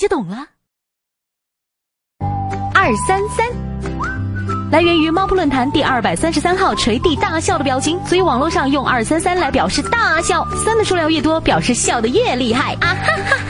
就懂了，二三三，来源于猫扑论坛第二百三十三号垂地大笑的表情，所以网络上用二三三来表示大笑，三的数量越多，表示笑的越厉害。啊哈哈！